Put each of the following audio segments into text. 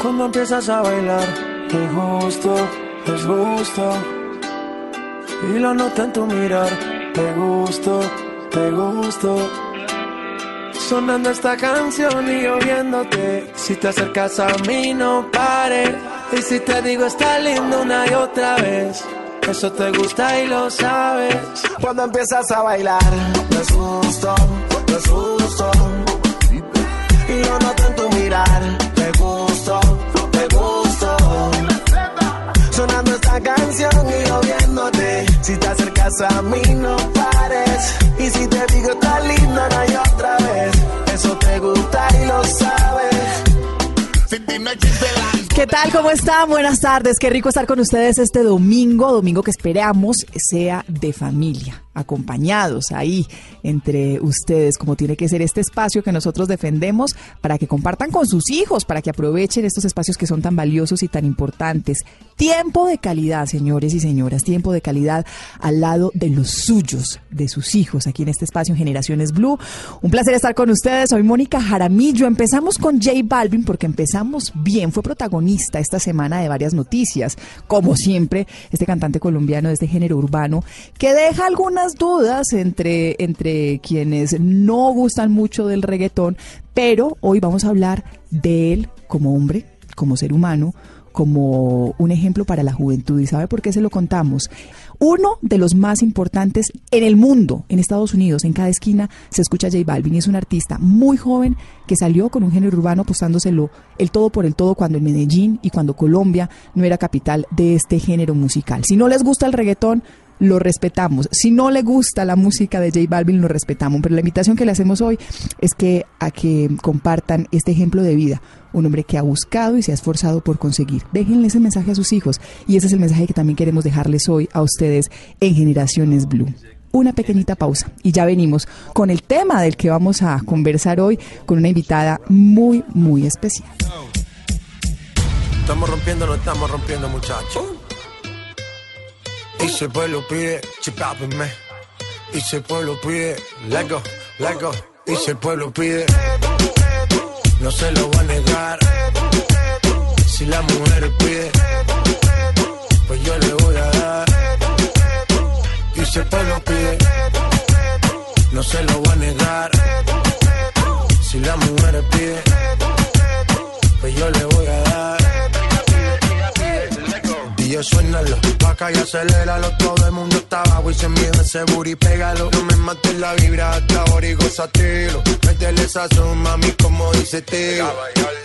Cuando empiezas a bailar, te gusto, es gusto. Y lo noto en tu mirar, te gusto, te gusto. Sonando esta canción y oyéndote. Si te acercas a mí, no pares. Y si te digo está lindo una y otra vez, eso te gusta y lo sabes. Cuando empiezas a bailar, te gusto, te gusto. A mí, no pares. Y si te digo está linda, no hay otra vez. Eso te gusta y lo sabes. Sin ti no existe la ¿Qué tal? ¿Cómo están? Buenas tardes. Qué rico estar con ustedes este domingo, domingo que esperamos sea de familia, acompañados ahí entre ustedes, como tiene que ser este espacio que nosotros defendemos para que compartan con sus hijos, para que aprovechen estos espacios que son tan valiosos y tan importantes. Tiempo de calidad, señores y señoras, tiempo de calidad al lado de los suyos, de sus hijos, aquí en este espacio en Generaciones Blue. Un placer estar con ustedes. Soy Mónica Jaramillo. Empezamos con J Balvin porque empezamos bien. Fue protagonista esta semana de varias noticias, como siempre, este cantante colombiano de este género urbano, que deja algunas dudas entre, entre quienes no gustan mucho del reggaetón, pero hoy vamos a hablar de él como hombre, como ser humano, como un ejemplo para la juventud. ¿Y sabe por qué se lo contamos? Uno de los más importantes en el mundo, en Estados Unidos, en cada esquina se escucha J Balvin es un artista muy joven que salió con un género urbano apostándoselo el todo por el todo cuando en Medellín y cuando Colombia no era capital de este género musical. Si no les gusta el reggaetón, lo respetamos. Si no le gusta la música de J Balvin, lo respetamos. Pero la invitación que le hacemos hoy es que a que compartan este ejemplo de vida. Un hombre que ha buscado y se ha esforzado por conseguir. Déjenle ese mensaje a sus hijos. Y ese es el mensaje que también queremos dejarles hoy a ustedes en Generaciones Blue. Una pequeñita pausa y ya venimos con el tema del que vamos a conversar hoy con una invitada muy, muy especial. Estamos rompiendo, no estamos rompiendo, muchachos. Y si el pueblo pide, chipápenme. Y si el pueblo pide, let go, let go. Y si el pueblo pide, no se lo va a negar. Si la mujer pide, pues yo le voy a dar. Y si el pueblo pide, no se lo va a negar. Si la mujer pide, pues yo le voy a dar. Y suénalo, acá y aceléralo. Todo el mundo está abajo y se mide ese booty, pégalo. No me mates la vibra hasta ahora y gozatelo. Métele esa mami, como dice tío.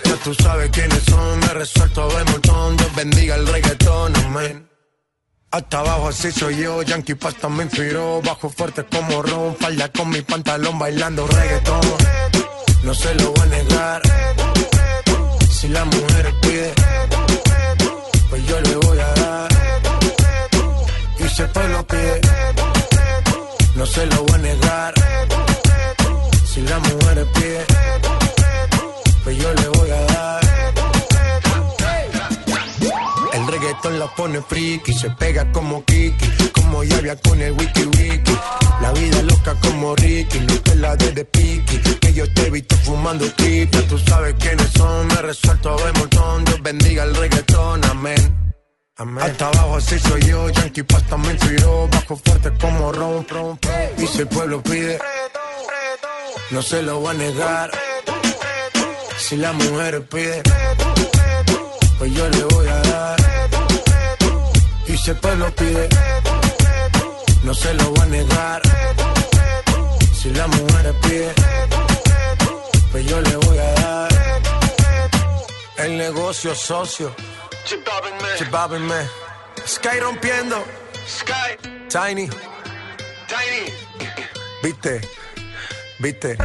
Ya tú sabes quiénes son, me resuelto de montón. Dios bendiga el reggaetón, amén. Hasta abajo así soy yo, Yankee Pasta me inspiró Bajo fuerte como Ron, falda con mi pantalón bailando reggaetón No se lo voy a negar Si la mujer pide friki, se pega como Kiki, como Yavia con el wiki wiki. La vida loca como Ricky, no te la de de piqui, que yo te he visto fumando trip. Ya tú sabes quiénes son, me resuelto de montón. Dios bendiga el reggaetón, amén. Amén. Hasta abajo así soy yo, Yankee Pasta me bajo fuerte como ron, ron, ron. Y si el pueblo pide, no se lo va a negar. Si la mujer pide, pues yo le voy a dar. Y si el pueblo pide, no se lo va a negar. Si la mujer pide, pues yo le voy a dar. El negocio socio. Chip me. Sky rompiendo. Sky. Tiny. Tiny. Viste. Viste.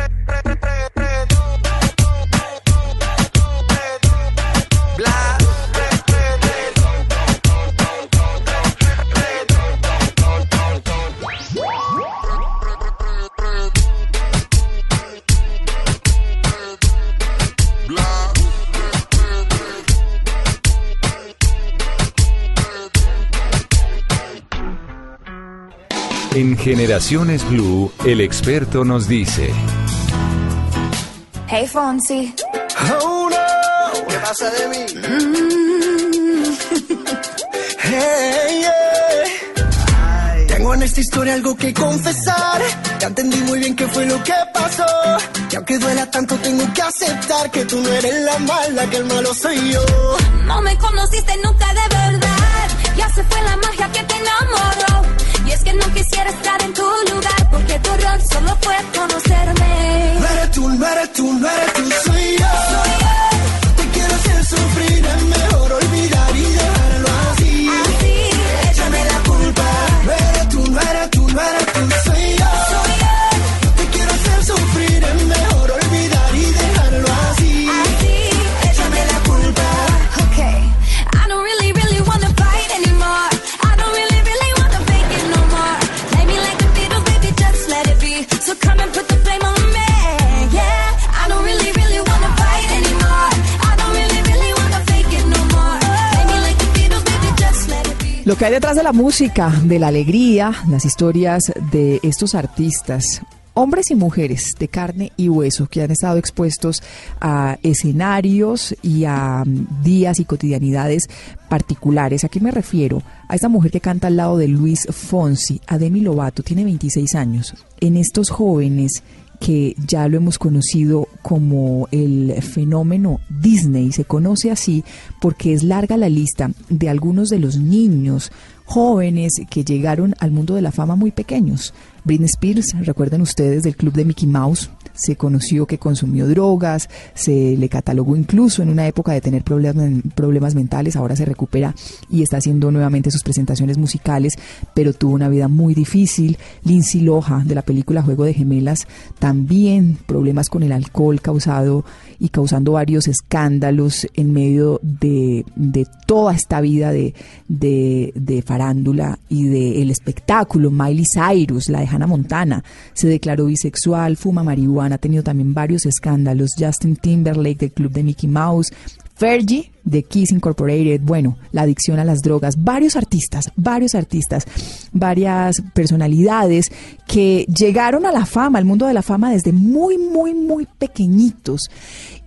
En Generaciones Blue, el experto nos dice. Hey, Fonsi. Oh no, ¿qué pasa de mí? Mm. hey, yeah. Tengo en esta historia algo que confesar. Ya entendí muy bien qué fue lo que pasó. Y aunque duela tanto, tengo que aceptar que tú no eres la mala, que el malo soy yo. No me conociste nunca de verdad. Ya se fue la magia que te enamoró. Es que no quisiera estar en tu lugar porque tu rol solo fue conocerme. No eres tú, no eres tú, no eres tú, soy yo. Te Lo que hay detrás de la música, de la alegría, las historias de estos artistas, hombres y mujeres de carne y hueso que han estado expuestos a escenarios y a mm, días y cotidianidades particulares. ¿A qué me refiero? A esta mujer que canta al lado de Luis Fonsi, a Demi Lovato, tiene 26 años. En estos jóvenes que ya lo hemos conocido como el fenómeno Disney. Se conoce así porque es larga la lista de algunos de los niños jóvenes que llegaron al mundo de la fama muy pequeños. Britney Spears, recuerden ustedes del club de Mickey Mouse, se conoció que consumió drogas, se le catalogó incluso en una época de tener problemas, problemas mentales, ahora se recupera y está haciendo nuevamente sus presentaciones musicales, pero tuvo una vida muy difícil. Lindsay Loja de la película Juego de Gemelas, también problemas con el alcohol causado y causando varios escándalos en medio de, de toda esta vida de, de, de farándula y del espectáculo. Miley Cyrus, la de Hannah Montana, se declaró bisexual, fuma marihuana, ha tenido también varios escándalos. Justin Timberlake del club de Mickey Mouse, Fergie de Kiss Incorporated, bueno, la adicción a las drogas, varios artistas, varios artistas, varias personalidades que llegaron a la fama, al mundo de la fama desde muy, muy, muy pequeñitos.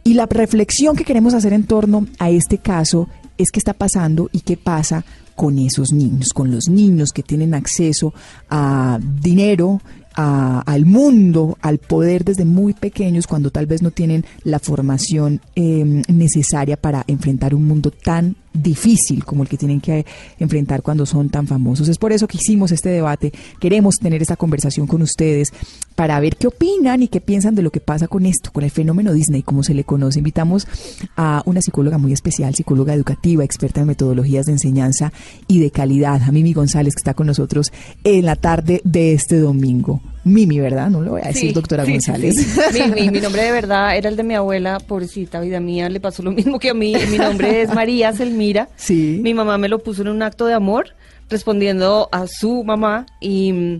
Y la reflexión que queremos hacer en torno a este caso es qué está pasando y qué pasa con esos niños, con los niños que tienen acceso a dinero, a- al mundo, al poder desde muy pequeños, cuando tal vez no tienen la formación eh, necesaria para enfrentar un mundo tan difícil como el que tienen que enfrentar cuando son tan famosos. Es por eso que hicimos este debate. Queremos tener esta conversación con ustedes para ver qué opinan y qué piensan de lo que pasa con esto, con el fenómeno Disney, como se le conoce. Invitamos a una psicóloga muy especial, psicóloga educativa, experta en metodologías de enseñanza y de calidad, a Mimi González, que está con nosotros en la tarde de este domingo. Mimi, ¿verdad? No lo voy a decir, Sí, doctora sí, González. sí. Mi, mi- mi nombre de verdad era el de mi abuela, pobrecita vida mía, le pasó lo mismo que a mí. Mi nombre es María Selmira. Sí. Mi mamá me lo puso en un acto de amor, respondiendo a su mamá. Y,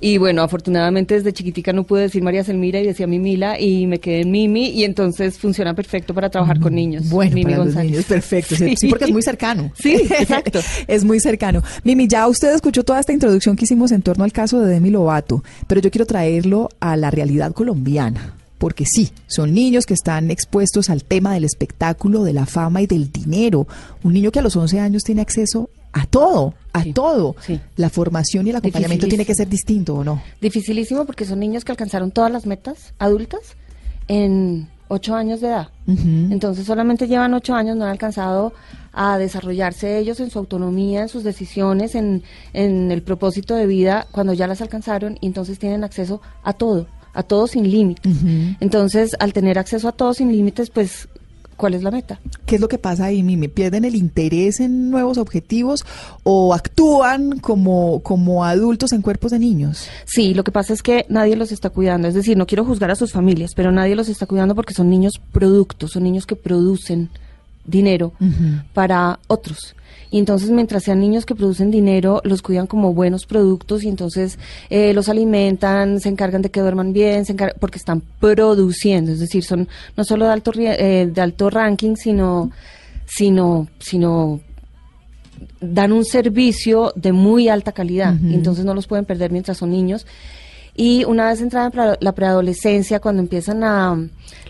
y bueno, afortunadamente desde chiquitica no pude decir María Selmira y decía Mimila y me quedé en Mimi. Y entonces funciona perfecto para trabajar con niños. Bueno, Mimi para los González. niños, perfecto. Sí. sí, porque es muy cercano. Sí, exacto. es muy cercano. Mimi, ya usted escuchó toda esta introducción que hicimos en torno al caso de Demi Lovato, pero yo quiero traerlo a la realidad colombiana. Porque sí, son niños que están expuestos al tema del espectáculo, de la fama y del dinero. Un niño que a los 11 años tiene acceso a todo, a Sí, todo. sí. La formación y el acompañamiento tiene que ser distinto, ¿o no? Dificilísimo porque son niños que alcanzaron todas las metas adultas en ocho años de edad. Entonces solamente llevan ocho años, no han alcanzado a desarrollarse ellos en su autonomía, en sus decisiones, en, en el propósito de vida, cuando ya las alcanzaron y entonces tienen acceso a todo, a todo sin límites. Entonces, al tener acceso a todo sin límites, pues ¿cuál es la meta? ¿Qué es lo que pasa ahí, Mimi? ¿Pierden el interés en nuevos objetivos o actúan como, como adultos en cuerpos de niños? Sí, lo que pasa es que nadie los está cuidando. Es decir, no quiero juzgar a sus familias, pero nadie los está cuidando porque son niños productos, son niños que producen dinero para otros. Y entonces, mientras sean niños que producen dinero, los cuidan como buenos productos y entonces eh, los alimentan, se encargan de que duerman bien, se encar- porque están produciendo. Es decir, son no solo de alto, eh, de alto ranking, sino, sino, sino dan un servicio de muy alta calidad. y entonces no los pueden perder mientras son niños. Y una vez entrada la preadolescencia, cuando empiezan a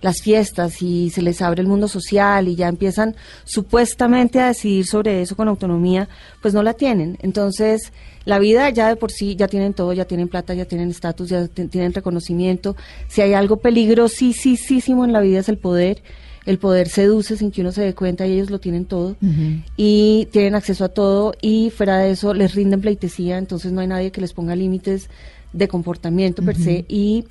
las fiestas y se les abre el mundo social y ya empiezan supuestamente a decidir sobre eso con autonomía, pues no la tienen. Entonces, la vida ya de por sí ya tienen todo, ya tienen plata, ya tienen estatus, ya ti- tienen reconocimiento. Si hay algo peligrosísimo en la vida es el poder. El poder seduce sin que uno se dé cuenta y ellos lo tienen todo y tienen acceso a todo y fuera de eso les rinden pleitesía, entonces no hay nadie que les ponga límites de comportamiento per se y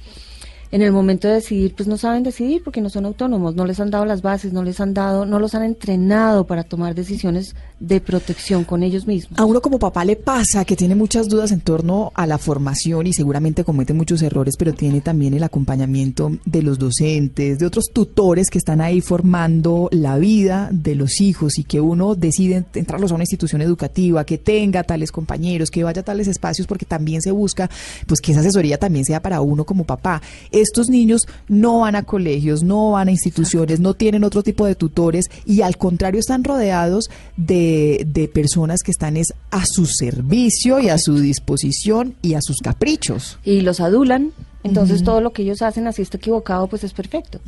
en el momento de decidir pues no saben decidir porque no son autónomos, no les han dado las bases, no les han dado, no los han entrenado para tomar decisiones de protección con ellos mismos. A uno como papá le pasa que tiene muchas dudas en torno a la formación y seguramente comete muchos errores, pero tiene también el acompañamiento de los docentes, de otros tutores que están ahí formando la vida de los hijos y que uno decide entrarlos a una institución educativa, que tenga tales compañeros, que vaya a tales espacios, porque también se busca pues que esa asesoría también sea para uno como papá. Estos niños no van a colegios, no van a instituciones, no tienen otro tipo de tutores y al contrario están rodeados de, de personas que están es a su servicio y a su disposición y a sus caprichos. y los adulan. Entonces todo lo que ellos hacen, así está equivocado, pues es perfecto.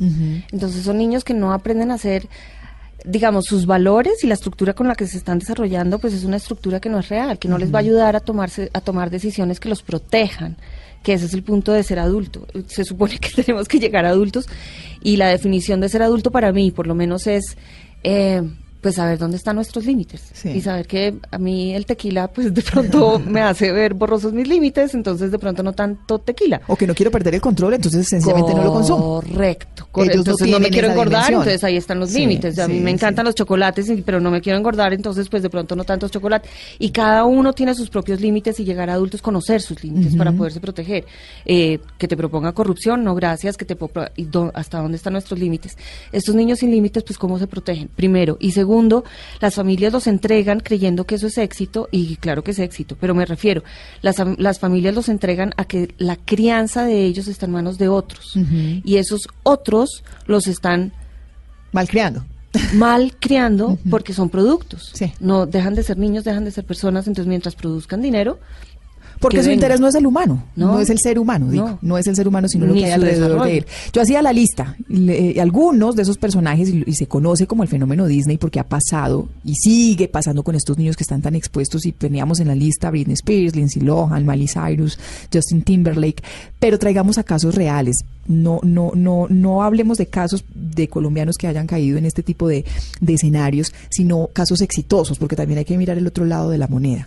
Entonces son niños que no aprenden a hacer, digamos, sus valores y la estructura con la que se están desarrollando, pues es una estructura que no es real, que no les va a ayudar a tomarse, a tomar decisiones que los protejan, que ese es el punto de ser adulto. Se supone que tenemos que llegar a adultos y la definición de ser adulto para mí, por lo menos, es eh, pues saber dónde están nuestros límites Sí. y saber que a mí el tequila pues de pronto me hace ver borrosos mis límites, entonces de pronto no tanto tequila. O que no quiero perder el control, entonces sencillamente no lo consumo. Correcto. No entonces no, me quiero engordar, dimensión. entonces ahí están los Sí, límites. a mí me encantan los chocolates, pero no me quiero engordar, entonces pues de pronto no tantos chocolates. Y cada uno tiene sus propios límites y llegar a adultos conocer sus límites para poderse proteger. Eh, que te proponga corrupción, no gracias, que te y hasta dónde están nuestros límites. Estos niños sin límites, pues cómo se protegen. Primero y segundo, las familias los entregan creyendo que eso es éxito y claro que es éxito, pero me refiero, las, las familias los entregan a que la crianza de ellos está en manos de otros y esos otros los están Malcriando. mal criando porque son productos. Sí. No dejan de ser niños, dejan de ser personas, entonces mientras produzcan dinero, Porque que su interés no es el humano, no, No. es el ser humano, digo, no, No. es el ser humano, sino lo Ni que hay alrededor desarrollo. de él. Yo hacía la lista, y le- eh, algunos de esos personajes, y, y se conoce como el fenómeno Disney porque ha pasado y sigue pasando con estos niños que están tan expuestos y teníamos en la lista Britney Spears, Lindsay Lohan, Miley Cyrus, Justin Timberlake, pero traigamos a casos reales. No, no, no, no hablemos de casos de colombianos que hayan caído en este tipo de, de escenarios, sino casos exitosos, porque también hay que mirar el otro lado de la moneda.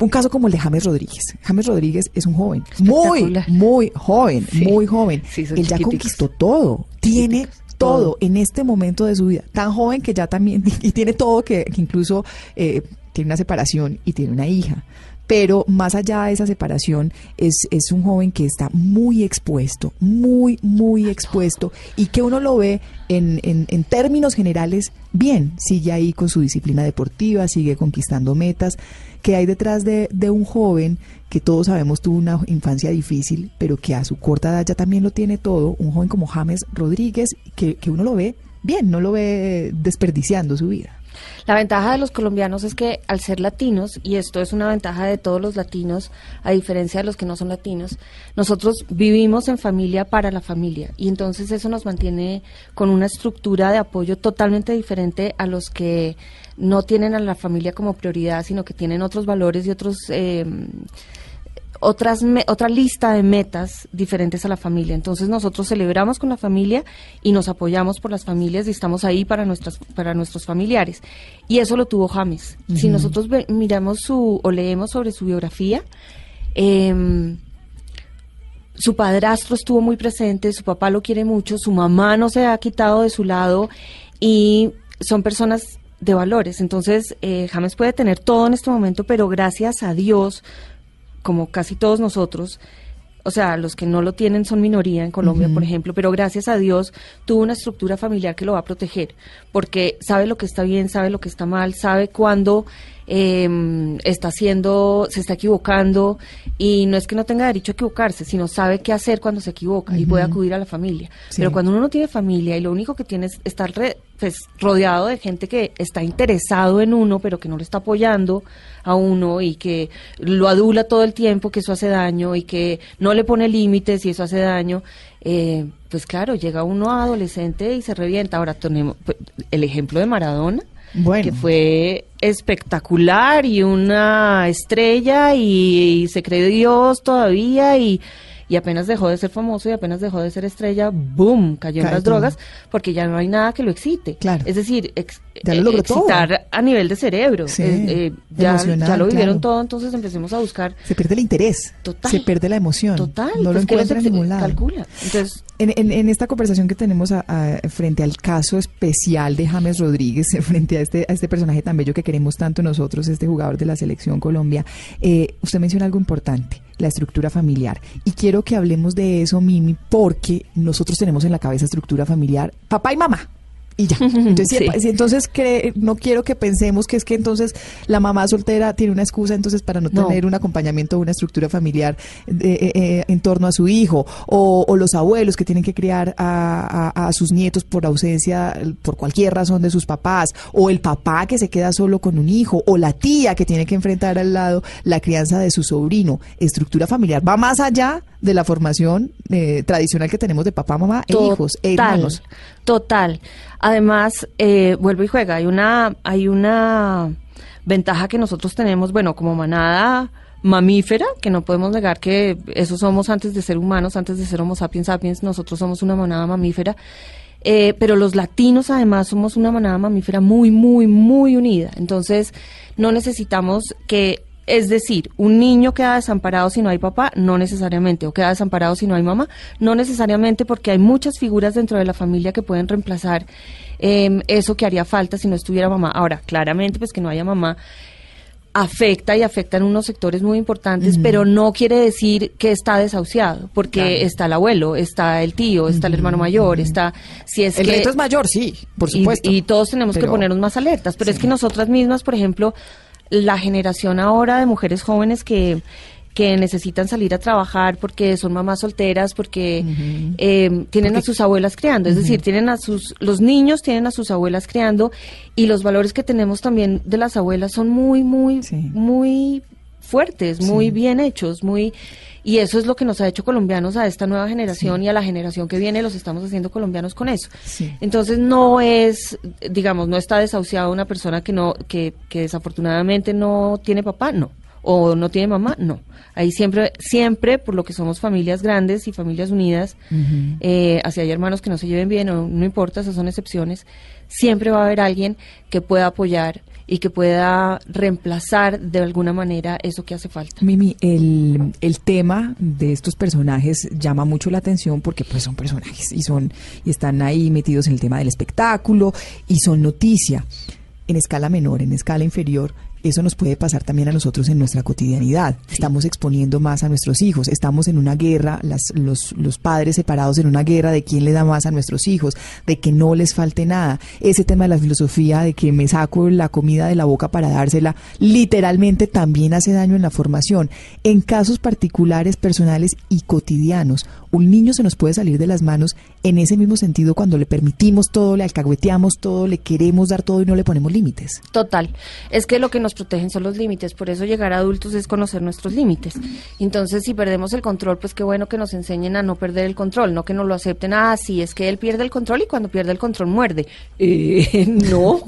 Un caso como el de James Rodríguez. James Rodríguez es un joven, muy, muy joven, Sí. muy joven. Sí, Él ya conquistó todo, tiene todo. en este momento de su vida. Tan joven que ya también, y tiene todo, que, que incluso eh, tiene una separación y tiene una hija. Pero más allá de esa separación, es, es un joven que está muy expuesto, muy, muy expuesto, y que uno lo ve en, en, en términos generales bien. Sigue ahí con su disciplina deportiva, sigue conquistando metas. Que hay detrás de, de un joven que todos sabemos tuvo una infancia difícil, pero que a su corta edad ya también lo tiene todo? Un joven como James Rodríguez, que, que uno lo ve bien, no lo ve desperdiciando su vida. La ventaja de los colombianos es que al ser latinos, y esto es una ventaja de todos los latinos, a diferencia de los que no son latinos, nosotros vivimos en familia para la familia y entonces eso nos mantiene con una estructura de apoyo totalmente diferente a los que no tienen a la familia como prioridad, sino que tienen otros valores y otros... Eh, otras me- otra lista de metas diferentes a la familia. Entonces nosotros celebramos con la familia y nos apoyamos por las familias y estamos ahí para nuestras para nuestros familiares. Y eso lo tuvo James. Si nosotros ve- miramos su o leemos sobre su biografía, em, su padrastro estuvo muy presente, su papá lo quiere mucho, su mamá no se ha quitado de su lado y son personas de valores. Entonces, eh, James puede tener todo en este momento, pero gracias a Dios, como casi todos nosotros, o sea, los que no lo tienen son minoría en Colombia, por ejemplo, pero gracias a Dios tuvo una estructura familiar que lo va a proteger, porque sabe lo que está bien, sabe lo que está mal, sabe cuándo eh, está haciendo, se está equivocando, y no es que no tenga derecho a equivocarse, sino sabe qué hacer cuando se equivoca y puede acudir a la familia. Sí. Pero cuando uno no tiene familia y lo único que tiene es estar re- pues, rodeado de gente que está interesado en uno, pero que no lo está apoyando a uno y que lo adula todo el tiempo, que eso hace daño y que no le pone límites y eso hace daño, eh, pues claro, llega uno adolescente y se revienta. Ahora tenemos pues, el ejemplo de Maradona, Que fue espectacular y una estrella y, y se cree Dios todavía y, y apenas dejó de ser famoso y apenas dejó de ser estrella, ¡boom! cayó en Cae las todo. drogas porque ya no hay nada que lo excite. Claro. Es decir, ex- Ya lo eh, todo. excitar a nivel de cerebro. Sí, Eh, eh, ya, ya lo vivieron claro. todo, entonces empecemos a buscar. Se pierde el interés. Total. Se pierde la emoción. Total, No lo pues, ¿qué les encuentra en ningún lado. Calcula. Entonces, En, en- en esta conversación que tenemos a- a- frente al caso especial de James Rodríguez, frente a este, a este personaje tan bello que queremos tanto nosotros, este jugador de la selección Colombia, eh, usted menciona algo importante, la estructura familiar. Y quiero que hablemos de eso, Mimi, porque nosotros tenemos en la cabeza estructura familiar papá y mamá. Y ya. Entonces, Sí. entonces cre- no quiero que pensemos que es que entonces la mamá soltera tiene una excusa entonces para no, No. tener un acompañamiento, una estructura familiar eh, eh, eh, en torno a su hijo, o, o los abuelos que tienen que criar a, a- a sus nietos por ausencia, por cualquier razón de sus papás, o el papá que se queda solo con un hijo, o la tía que tiene que enfrentar al lado la crianza de su sobrino. Estructura familiar va más allá de la formación eh, tradicional que tenemos de papá, mamá e hijos e hermanos. Total. Además, eh, vuelvo y juega. Hay una, hay una ventaja que nosotros tenemos, bueno, como manada mamífera, que no podemos negar que eso somos antes de ser humanos, antes de ser homo sapiens sapiens, nosotros somos una manada mamífera. Eh, pero los latinos además somos una manada mamífera muy, muy, muy unida. Entonces, no necesitamos que, es decir, un niño queda desamparado si no hay papá, no necesariamente, o queda desamparado si no hay mamá, no necesariamente porque hay muchas figuras dentro de la familia que pueden reemplazar eh, eso que haría falta si no estuviera mamá. Ahora, claramente, pues que no haya mamá afecta y afecta en unos sectores muy importantes, pero no quiere decir que está desahuciado, porque está el abuelo, está el tío, está el hermano mayor, está si es El que reto es mayor, sí, por supuesto. Y, todos tenemos que ponernos más alertas. Pero es que nosotras mismas, por ejemplo, la generación ahora de mujeres jóvenes que, que necesitan salir a trabajar porque son mamás solteras, porque eh, tienen a sus abuelas criando. Es decir, tienen a sus, los niños tienen a sus abuelas criando y los valores que tenemos también de las abuelas son muy, muy, Sí. muy fuertes, muy bien hechos, muy y eso es lo que nos ha hecho colombianos a esta nueva generación y a la generación que viene los estamos haciendo colombianos con eso. Sí. Entonces no es, digamos, no está desahuciada una persona que no, que, que desafortunadamente no tiene papá, no, o no tiene mamá, no. Ahí siempre, siempre, por lo que somos familias grandes y familias unidas, eh, así hay hermanos que no se lleven bien, o no importa, esas son excepciones, siempre va a haber alguien que pueda apoyar y que pueda reemplazar de alguna manera eso que hace falta. Mimi, el, el tema de estos personajes llama mucho la atención porque pues son personajes y son y están ahí metidos en el tema del espectáculo y son noticia en escala menor, en escala inferior. Eso nos puede pasar también a nosotros en nuestra cotidianidad. Estamos exponiendo más a nuestros hijos, estamos en una guerra, las, los, los padres separados en una guerra de quién le da más a nuestros hijos, de que no les falte nada. Ese tema de la filosofía de que me saco la comida de la boca para dársela, literalmente también hace daño en la formación. En casos particulares, personales y cotidianos, un niño se nos puede salir de las manos en ese mismo sentido cuando le permitimos todo, le alcahueteamos todo, le queremos dar todo y no le ponemos límites. Total. Es que lo que nos protegen son los límites, por eso llegar a adultos es conocer nuestros límites. Entonces, si perdemos el control, pues qué bueno que nos enseñen a no perder el control, no que nos lo acepten, ah, sí, es que él pierde el control y cuando pierde el control muerde. Eh, no,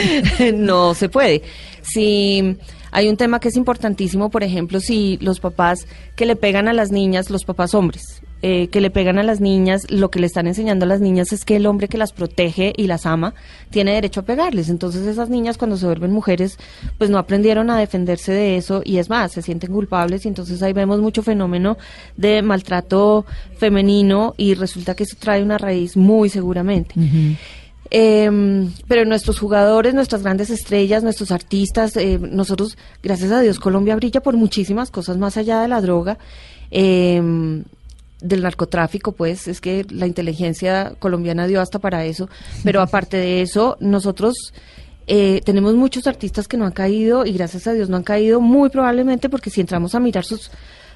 no se puede. Si hay un tema que es importantísimo, por ejemplo, si los papás que le pegan a las niñas, los papás hombres, eh, que le pegan a las niñas, lo que le están enseñando a las niñas es que el hombre que las protege y las ama tiene derecho a pegarles. Entonces esas niñas cuando se vuelven mujeres, pues no aprendieron a defenderse de eso y es más, se sienten culpables y entonces ahí vemos mucho fenómeno de maltrato femenino y resulta que eso trae una raíz muy seguramente. Em, pero nuestros jugadores, nuestras grandes estrellas, nuestros artistas, eh, nosotros, gracias a Dios, Colombia brilla por muchísimas cosas más allá de la droga. em, del narcotráfico, pues es que la inteligencia colombiana dio hasta para eso, pero aparte de eso, nosotros eh, tenemos muchos artistas que no han caído y gracias a Dios no han caído muy probablemente porque si entramos a mirar sus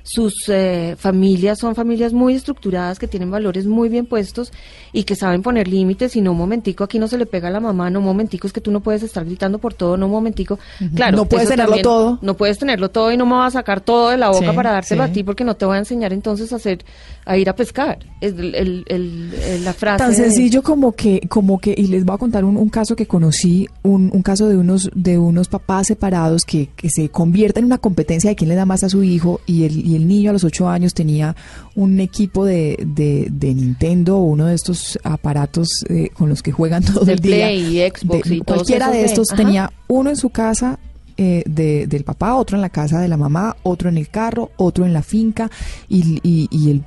sus eh, familias son familias muy estructuradas que tienen valores muy bien puestos y que saben poner límites y no un momentico aquí no se le pega a la mamá no un momentico es que tú no puedes estar gritando por todo no un momentico claro No puedes tenerlo todo. no puedes tenerlo todo y no me vas a sacar todo de la boca Sí, para dártelo sí. a ti porque no te voy a enseñar entonces a hacer a ir a pescar es el, el- la frase Tan de- sencillo como que, como que, y les voy a contar un, un caso que conocí, un, un caso de unos, de unos papás separados que, que se convierten en una competencia de quién le da más a su hijo, y el, y el niño a los ocho años tenía un equipo de, de, de Nintendo, uno de estos aparatos eh, con los que juegan todo De el día. Play y Xbox De- y cualquiera de de- estos ajá. tenía uno en su casa eh, de- del papá, otro en la casa de la mamá, otro en el carro, otro en la finca y, y, y el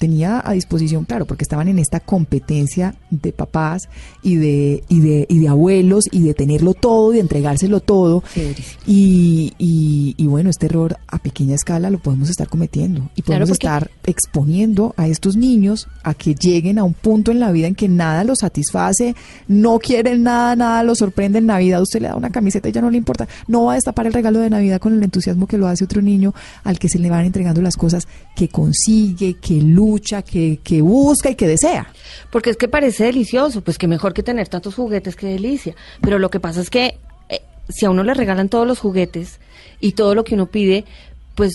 tenía a disposición, claro, porque estaban en esta competencia de papás y de, y de, y de abuelos y de tenerlo todo, de entregárselo todo. Y, y, y bueno, este error a pequeña escala lo podemos estar cometiendo y podemos estar exponiendo a estos niños a que lleguen a un punto en la vida en que nada los satisface, no quieren nada, nada los sorprende en Navidad. Usted le da una camiseta y ya no le importa. No va a destapar el regalo de Navidad con el entusiasmo que lo hace otro niño al que se le van entregando las cosas que consigue, que que, que busca y que desea. Porque es que parece delicioso, pues que mejor que tener tantos juguetes, que delicia. Pero lo que pasa es que eh, si a uno le regalan todos los juguetes y todo lo que uno pide, pues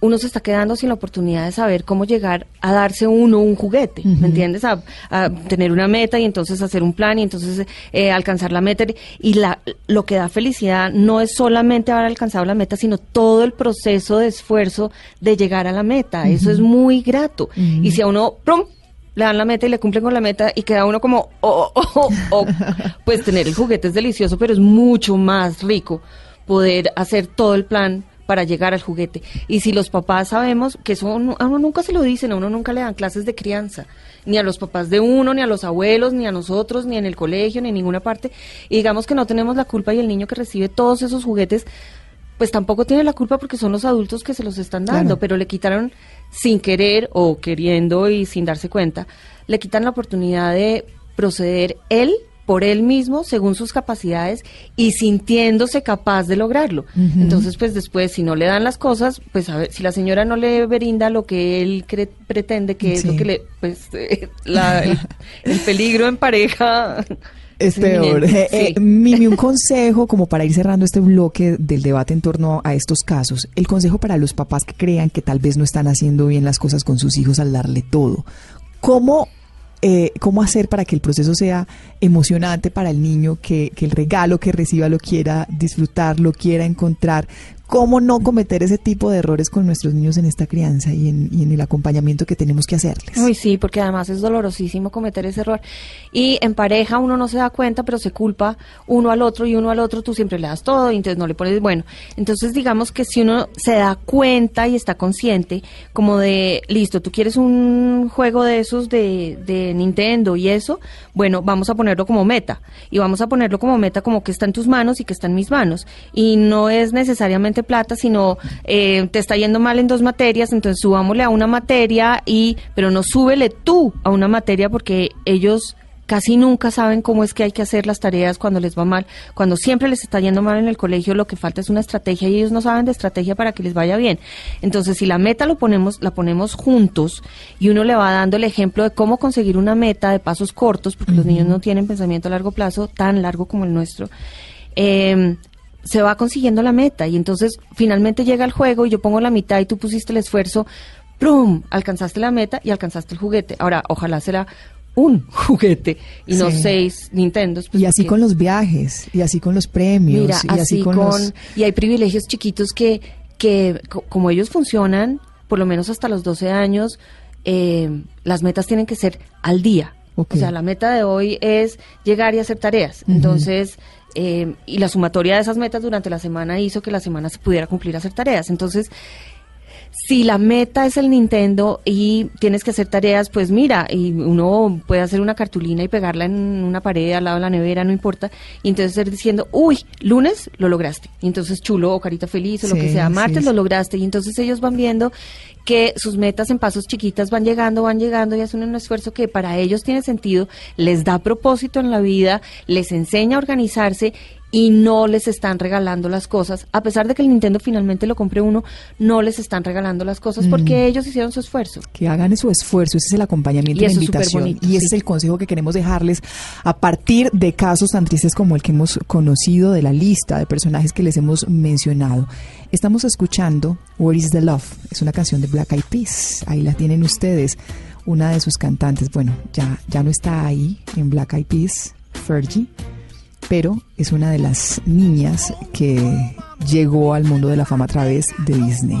uno se está quedando sin la oportunidad de saber cómo llegar a darse uno un juguete, ¿me entiendes? A, a tener una meta y entonces hacer un plan y entonces eh, alcanzar la meta. Y la, lo que da felicidad no es solamente haber alcanzado la meta, sino todo el proceso de esfuerzo de llegar a la meta. Eso es muy grato. Y si a uno, ¡prum! le dan la meta y le cumplen con la meta y queda uno como, oh, oh, oh, oh. pues tener el juguete es delicioso, pero es mucho más rico poder hacer todo el plan para llegar al juguete. Y si los papás sabemos que eso no- a uno nunca se lo dicen, a uno nunca le dan clases de crianza, ni a los papás de uno, ni a los abuelos, ni a nosotros, ni en el colegio, ni en ninguna parte, y digamos que no tenemos la culpa y el niño que recibe todos esos juguetes, pues tampoco tiene la culpa porque son los adultos que se los están dando, Claro. pero le quitaron sin querer o queriendo y sin darse cuenta, le quitan la oportunidad de proceder él por él mismo según sus capacidades y sintiéndose capaz de lograrlo. Entonces, pues después, si no le dan las cosas, pues a ver, si la señora no le brinda lo que él cre- pretende que es lo que le, pues eh, la- el, el peligro en pareja Es peor. Eh, eh. Mimi, un consejo como para ir cerrando este bloque del debate en torno a estos casos. El consejo para los papás que crean que tal vez no están haciendo bien las cosas con sus hijos al darle todo. ¿Cómo, eh, cómo hacer para que el proceso sea emocionante para el niño, que, que el regalo que reciba lo quiera disfrutar, lo quiera encontrar? ¿Cómo no cometer ese tipo de errores con nuestros niños en esta crianza y en, y en el acompañamiento que tenemos que hacerles? Sí, porque además es dolorosísimo cometer ese error. Y en pareja uno no se da cuenta, pero se culpa uno al otro y uno al otro, tú siempre le das todo y entonces no le pones, bueno, entonces digamos que si uno se da cuenta y está consciente, como de, listo, tú quieres un juego de esos de, de Nintendo y eso, bueno, vamos a ponerlo como meta. Y vamos a ponerlo como meta como que está en tus manos y que está en mis manos. Y no es necesariamente plata, sino eh, te está yendo mal en dos materias, entonces subámosle a una materia y, pero no súbele tú a una materia porque ellos casi nunca saben cómo es que hay que hacer las tareas cuando les va mal. Cuando siempre les está yendo mal en el colegio, lo que falta es una estrategia y ellos no saben de estrategia para que les vaya bien. Entonces, si la meta lo ponemos, la ponemos juntos y uno le va dando el ejemplo de cómo conseguir una meta de pasos cortos, porque los niños no tienen pensamiento a largo plazo tan largo como el nuestro. eh, se va consiguiendo la meta y entonces finalmente llega el juego y yo pongo la mitad y tú pusiste el esfuerzo, ¡prum! Alcanzaste la meta y alcanzaste el juguete. Ahora, ojalá será un juguete y no seis Nintendos. pues, y así porque- con los viajes, y así con los premios, Mira, y así, así con, con, los... y hay privilegios chiquitos que, que co- como ellos funcionan, por lo menos hasta los 12 años, eh, las metas tienen que ser al día. O sea, la meta de hoy es llegar y hacer tareas. Entonces, eh, y la sumatoria de esas metas durante la semana hizo que la semana se pudiera cumplir hacer tareas. Entonces, si la meta es el Nintendo y tienes que hacer tareas, pues mira, y uno puede hacer una cartulina y pegarla en una pared al lado de la nevera, no importa, y entonces estar diciendo, uy, lunes lo lograste, y entonces chulo o carita feliz o lo que sea, martes sí, lo lograste, y entonces ellos van viendo que sus metas en pasos chiquitas van llegando, van llegando y hacen un esfuerzo que para ellos tiene sentido, les da propósito en la vida, les enseña a organizarse y no les están regalando las cosas, a pesar de que el Nintendo finalmente lo compre uno, no les están regalando las cosas porque ellos hicieron su esfuerzo. que hagan su esfuerzo, ese es el acompañamiento Y la es invitación. bonito, y ese sí. es el consejo que queremos dejarles a partir de casos tan tristes como el que hemos conocido de la lista de personajes que les hemos mencionado. Estamos escuchando Where is the Love, es una canción de Black Eyed Peas, ahí la tienen ustedes, una de sus cantantes, bueno, ya, ya no está ahí en Black Eyed Peas, Fergie, pero es una de las niñas que llegó al mundo de la fama a través de Disney.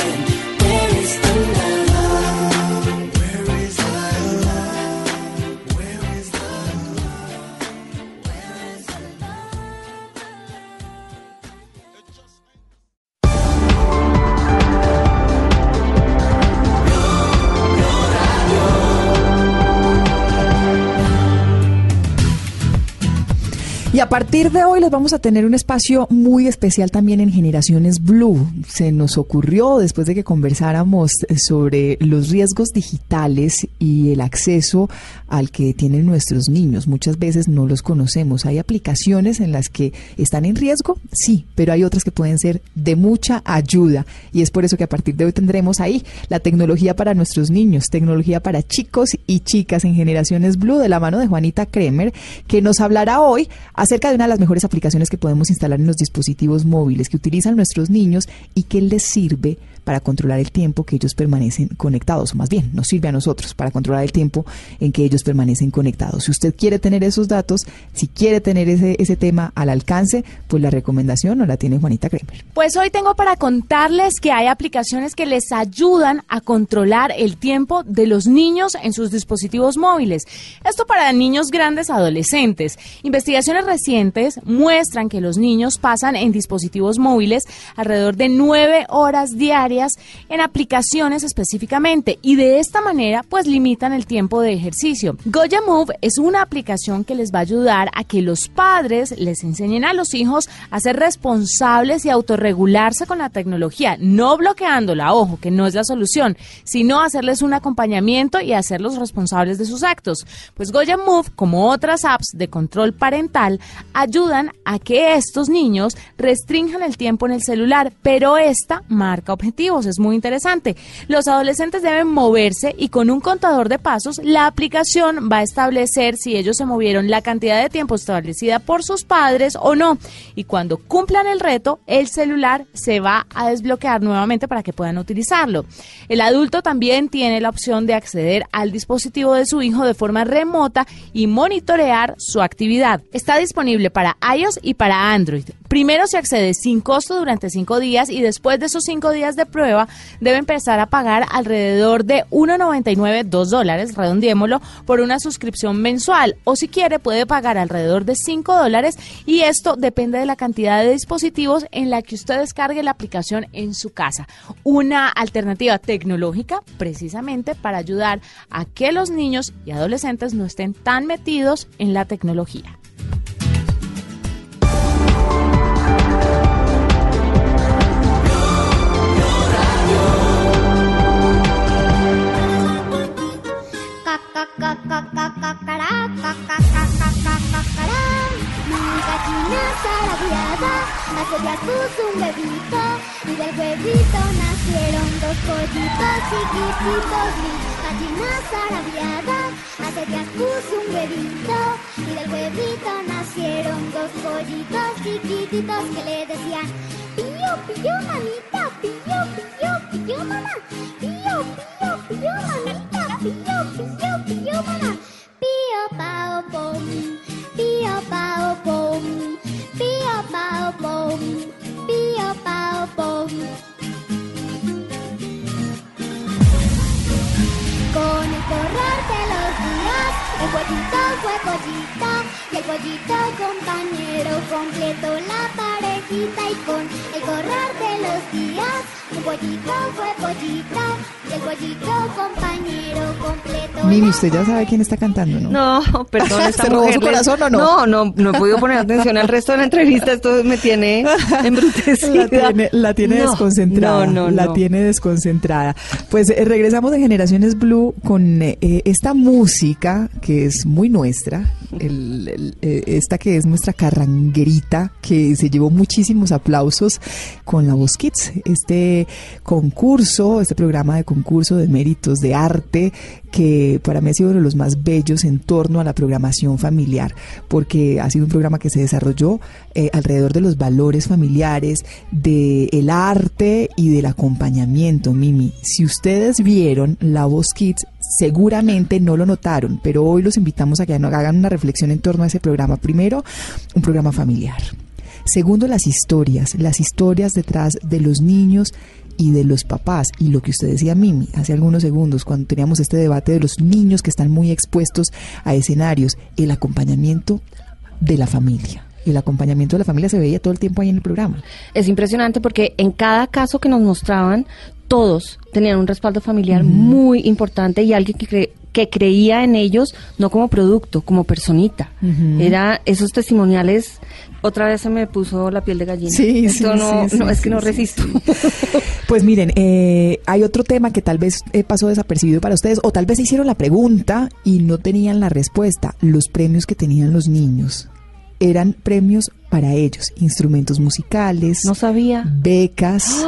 Partir de hoy les vamos a tener un espacio muy especial también en Generaciones Blue. Se nos ocurrió después de que conversáramos sobre los riesgos digitales y el acceso al que tienen nuestros niños. Muchas veces no los conocemos. Hay aplicaciones en las que están en riesgo, sí, pero hay otras que pueden ser de mucha ayuda. Y es por eso que a partir de hoy tendremos ahí la tecnología para nuestros niños, tecnología para chicos y chicas en Generaciones Blue de la mano de Juanita Kremer, que nos hablará hoy acerca de una de las mejores aplicaciones que podemos instalar en los dispositivos móviles que utilizan nuestros niños y que les sirve para controlar el tiempo que ellos permanecen conectados, o más bien nos sirve a nosotros para controlar el tiempo en que ellos permanecen conectados. Si usted quiere tener esos datos, si quiere tener ese, tema al alcance, pues la recomendación no la tiene Juanita Kremer. Pues hoy tengo para contarles que hay aplicaciones que les ayudan a controlar el tiempo de los niños en sus dispositivos móviles. Esto para niños grandes adolescentes. Investigaciones recientes muestran que los niños pasan en dispositivos móviles alrededor de nueve horas diarias en aplicaciones específicamente y de esta manera pues limitan el tiempo de ejercicio. Goya Move es una aplicación que les va a ayudar a que los padres les enseñen a los hijos a ser responsables y autorregularse con la tecnología, no bloqueándola, ojo, que no es la solución, sino hacerles un acompañamiento y hacerlos responsables de sus actos. Pues Goya Move, como otras apps de control parental, ayudan a que estos niños restrinjan el tiempo en el celular, pero esta marca es muy interesante. Los adolescentes deben moverse y con un contador de pasos, la aplicación va a establecer si ellos se movieron la cantidad de tiempo establecida por sus padres o no. Y cuando cumplan el reto, el celular se va a desbloquear nuevamente para que puedan utilizarlo. El adulto también tiene la opción de acceder al dispositivo de su hijo de forma remota y monitorear su actividad. Está disponible para iOS y para Android. Primero se accede sin costo durante cinco días y después de esos cinco días de prueba debe empezar a pagar alrededor de 1,99, 2 dólares, redondiémoslo, por una suscripción mensual. O si quiere puede pagar alrededor de 5 dólares y esto depende de la cantidad de dispositivos en la que usted descargue la aplicación en su casa. Una alternativa tecnológica precisamente para ayudar a que los niños y adolescentes no estén tan metidos en la tecnología. salariada, puso un bebito y del bebito nacieron dos pollitos chiquititos. Gallina salariada, hace puso un bebito y del bebito nacieron dos pollitos chiquititos que le decían pío, pío, mamita, pío, pío, pío, mamá, pío, pío, pío, mamita, pío, pío, pío, mamá, pío, pao, pom, pío, pao, pom pom. Con el correr de los días, el pollito fue pollito y el pollito compañero completó la parejita y con el correr de los días, un pollito fue pollito y el pollito compañero Mimi, usted ya sabe quién está cantando, ¿no? No, perdón. esta ¿Se robó mujer su corazón o no? No, no, no he podido poner atención al resto de la entrevista. Esto me tiene embrutecida. La tiene, la tiene No, desconcentrada. No, no, la tiene desconcentrada. Pues eh, regresamos de Generaciones Blue con eh, esta música que es muy nuestra, el- el, eh, esta que es nuestra carranguerita, que se llevó muchísimos aplausos con la Voz Kids, este concurso, este programa de concurso de méritos de arte que para mí ha sido uno de los más bellos en torno a la programación familiar, porque ha sido un programa que se desarrolló eh, alrededor de los valores familiares, del arte y del acompañamiento. Mimi, si ustedes vieron La Voz Kids, seguramente no lo notaron, pero hoy los invitamos a que hagan una reflexión en torno a ese programa. Primero, un programa familiar. Segundo, las historias, las historias detrás de los niños y de los papás. Y lo que usted decía, Mimi, hace algunos segundos, cuando teníamos este debate de los niños que están muy expuestos a escenarios, el acompañamiento de la familia. El acompañamiento de la familia se veía todo el tiempo ahí en el programa. Es impresionante porque en cada caso que nos mostraban, todos tenían un respaldo familiar muy importante y alguien que, cre- que creía en ellos, no como producto, como personita. Era esos testimoniales. Otra vez se me puso la piel de gallina. Sí, Esto sí, no, sí, no, sí, es que no resisto. Pues miren, eh, hay otro tema que tal vez eh, pasó desapercibido para ustedes, o tal vez hicieron la pregunta y no tenían la respuesta. Los premios que tenían los niños eran premios para ellos, instrumentos musicales, No sabía. becas.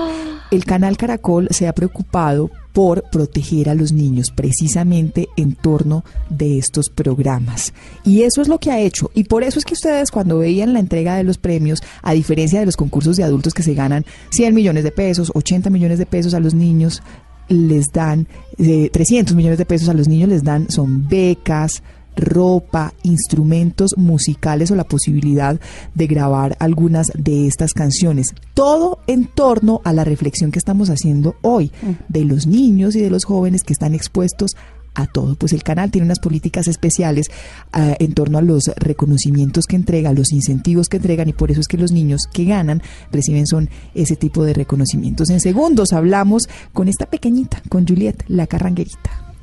El canal Caracol se ha preocupado por proteger a los niños precisamente en torno de estos programas. Y eso es lo que ha hecho. Y por eso es que ustedes cuando veían la entrega de los premios, a diferencia de los concursos de adultos que se ganan 100 millones de pesos, 80 millones de pesos a los niños, les dan eh, 300 millones de pesos a los niños, les dan, son becas, ropa, instrumentos musicales o la posibilidad de grabar algunas de estas canciones. Todo en torno a la reflexión que estamos haciendo hoy de los niños y de los jóvenes que están expuestos a todo. Pues el canal tiene unas políticas especiales ah, en torno a los reconocimientos que entrega, los incentivos que entregan y por eso es que los niños que ganan reciben son ese tipo de reconocimientos. En segundos hablamos con esta pequeñita, con Juliet, la carranguerita.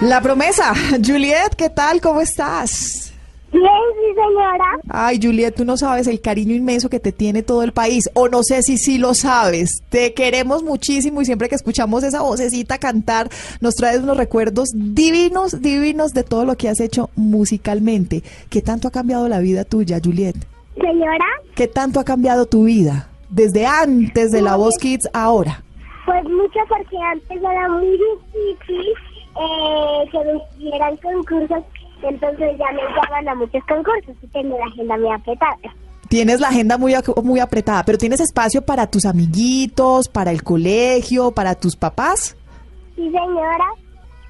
La promesa, Juliet, ¿qué tal? ¿Cómo estás? Bien, sí, señora. Ay, Juliet, tú no sabes el cariño inmenso que te tiene todo el país, o no sé si sí lo sabes. Te queremos muchísimo y siempre que escuchamos esa vocecita cantar, nos traes unos recuerdos divinos, divinos de todo lo que has hecho musicalmente. ¿Qué tanto ha cambiado la vida tuya, Juliet? Señora, ¿Qué tanto ha cambiado tu vida? Desde antes de la Voz Kids, ahora. pues mucho porque antes era muy difícil eh, que me hicieran concursos, entonces ya me llaman a muchos concursos y tengo la agenda muy apretada. Tienes la agenda muy, muy apretada, pero tienes espacio para tus amiguitos, para el colegio, para tus papás. Sí, señora.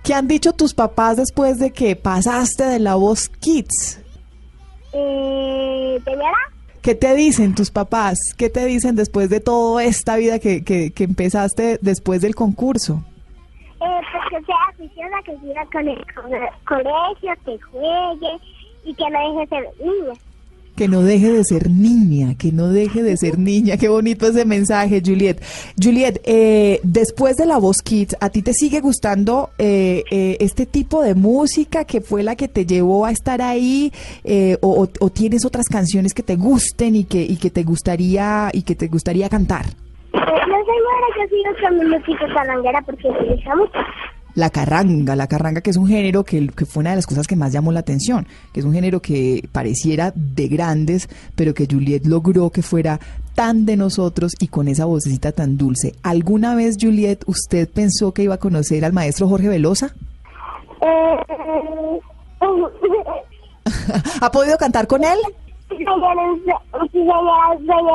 ¿Qué han dicho tus papás después de que pasaste de la voz Kids? Eh, señora, ¿Qué te dicen tus papás? ¿Qué te dicen después de toda esta vida que, que, que empezaste después del concurso? eh, pues que sea juiciosa, que siga con el co- colegio, que juegue y que no deje de ser niña. Que no deje de ser niña, que no deje de ser niña. Qué bonito ese mensaje, Juliet. Juliet, eh, después de la voz Kids, ¿a ti te sigue gustando eh, eh, este tipo de música que fue la que te llevó a estar ahí? Eh, o, o- o tienes otras canciones que te gusten y que, y que te gustaría y que te gustaría cantar? Eh, no, señora, yo sigo con música calanguera porque me gusta mucho. La carranga, la carranga que es un género que, que fue una de las cosas que más llamó la atención, que es un género que pareciera de grandes, pero que Juliet logró que fuera tan de nosotros y con esa vocecita tan dulce. ¿Alguna vez, Juliet, usted pensó que iba a conocer al maestro Jorge Velosa? Eh, ¿Ha podido cantar con él? voy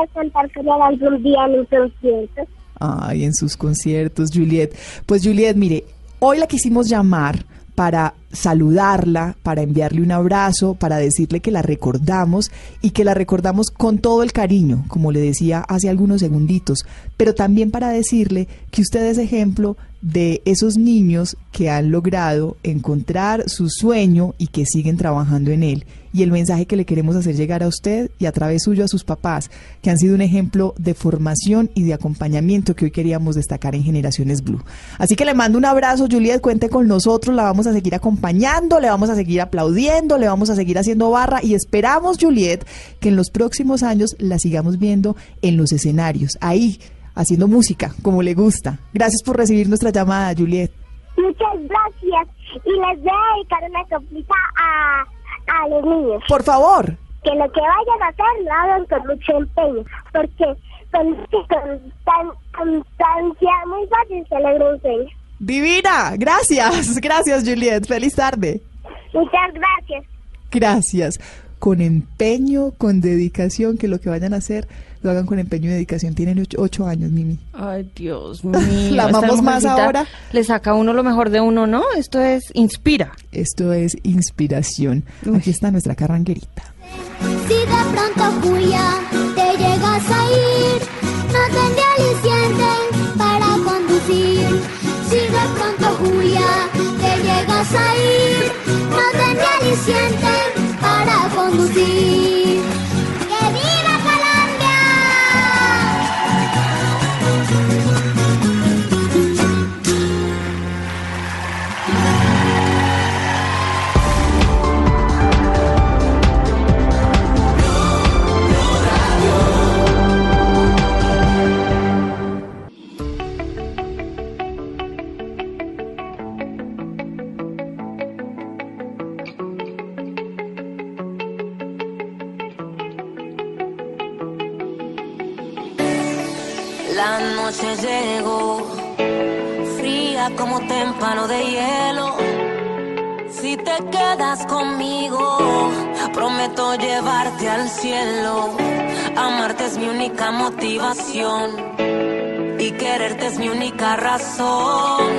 a cantar con él algún día en un concierto. Ay, en sus conciertos, Juliet. Pues Juliet, mire, hoy la quisimos llamar para saludarla, para enviarle un abrazo, para decirle que la recordamos y que la recordamos con todo el cariño, como le decía hace algunos segunditos, pero también para decirle que usted es ejemplo de esos niños que han logrado encontrar su sueño y que siguen trabajando en él. Y el mensaje que le queremos hacer llegar a usted y a través suyo a sus papás, que han sido un ejemplo de formación y de acompañamiento que hoy queríamos destacar en Generaciones Blue. Así que le mando un abrazo, Juliet, cuente con nosotros, la vamos a seguir acompañando, le vamos a seguir aplaudiendo, le vamos a seguir haciendo barra y esperamos, Juliet, que en los próximos años la sigamos viendo en los escenarios, ahí haciendo música, como le gusta. Gracias por recibir nuestra llamada, Juliet. Muchas gracias. Y les voy a dedicar una coplita a, a los niños. Por favor. Que lo que vayan a hacer lo hagan con mucho empeño. Porque con, con tan, constancia muy fácil se logra un sueño. Divina, gracias, gracias Juliet, feliz tarde. Muchas gracias. Gracias. Con empeño, con dedicación, que lo que vayan a hacer lo hagan con empeño y dedicación. Tienen ocho, ocho años, Mimi. Ay, Dios mío. La amamos más ahora. Le saca a uno lo mejor de uno, ¿no? Esto es inspira. Esto es inspiración. Aquí está nuestra carranguerita. Si de pronto Julia te llegas a ir, no te llegas a ir, no tendré aliciente para conducir. La noche llegó, fría como témpano de hielo. Si te quedas conmigo, prometo llevarte al cielo. Amarte es mi única motivación y quererte es mi única razón.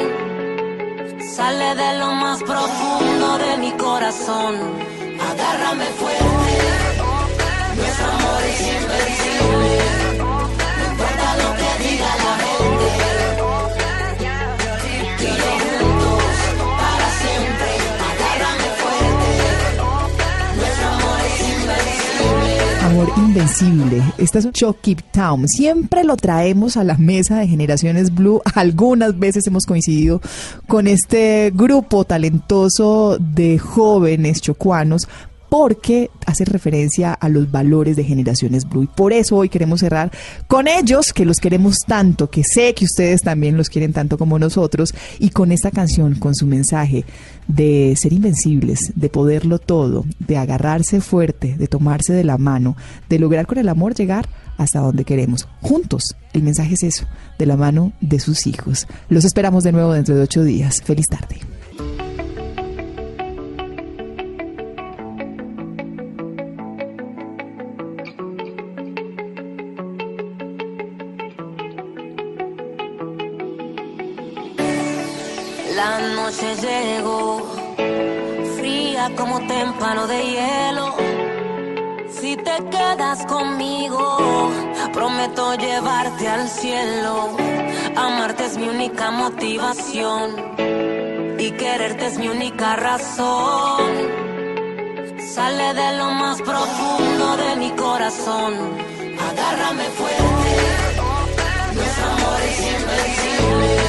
Sale de lo más profundo de mi corazón. Agárrame fuerte, nuestro amor es. Amor Invencible. Esta es un show Keep Town. Siempre lo traemos a la mesa de Generaciones Blue. Algunas veces hemos coincidido con este grupo talentoso de jóvenes chocuanos porque hace referencia a los valores de Generaciones Blue. Y por eso hoy queremos cerrar con ellos, que los queremos tanto, que sé que ustedes también los quieren tanto como nosotros, y con esta canción, con su mensaje de ser invencibles, de poderlo todo, de agarrarse fuerte, de tomarse de la mano, de lograr con el amor llegar hasta donde queremos. Juntos, el mensaje es eso, de la mano de sus hijos. Los esperamos de nuevo dentro de ocho días. Feliz tarde. Témpano de hielo. Si te quedas conmigo, prometo llevarte al cielo. Amarte es mi única motivación y quererte es mi única razón. Sale de lo más profundo de mi corazón. Agárrame fuerte, nuestro amor es invencible.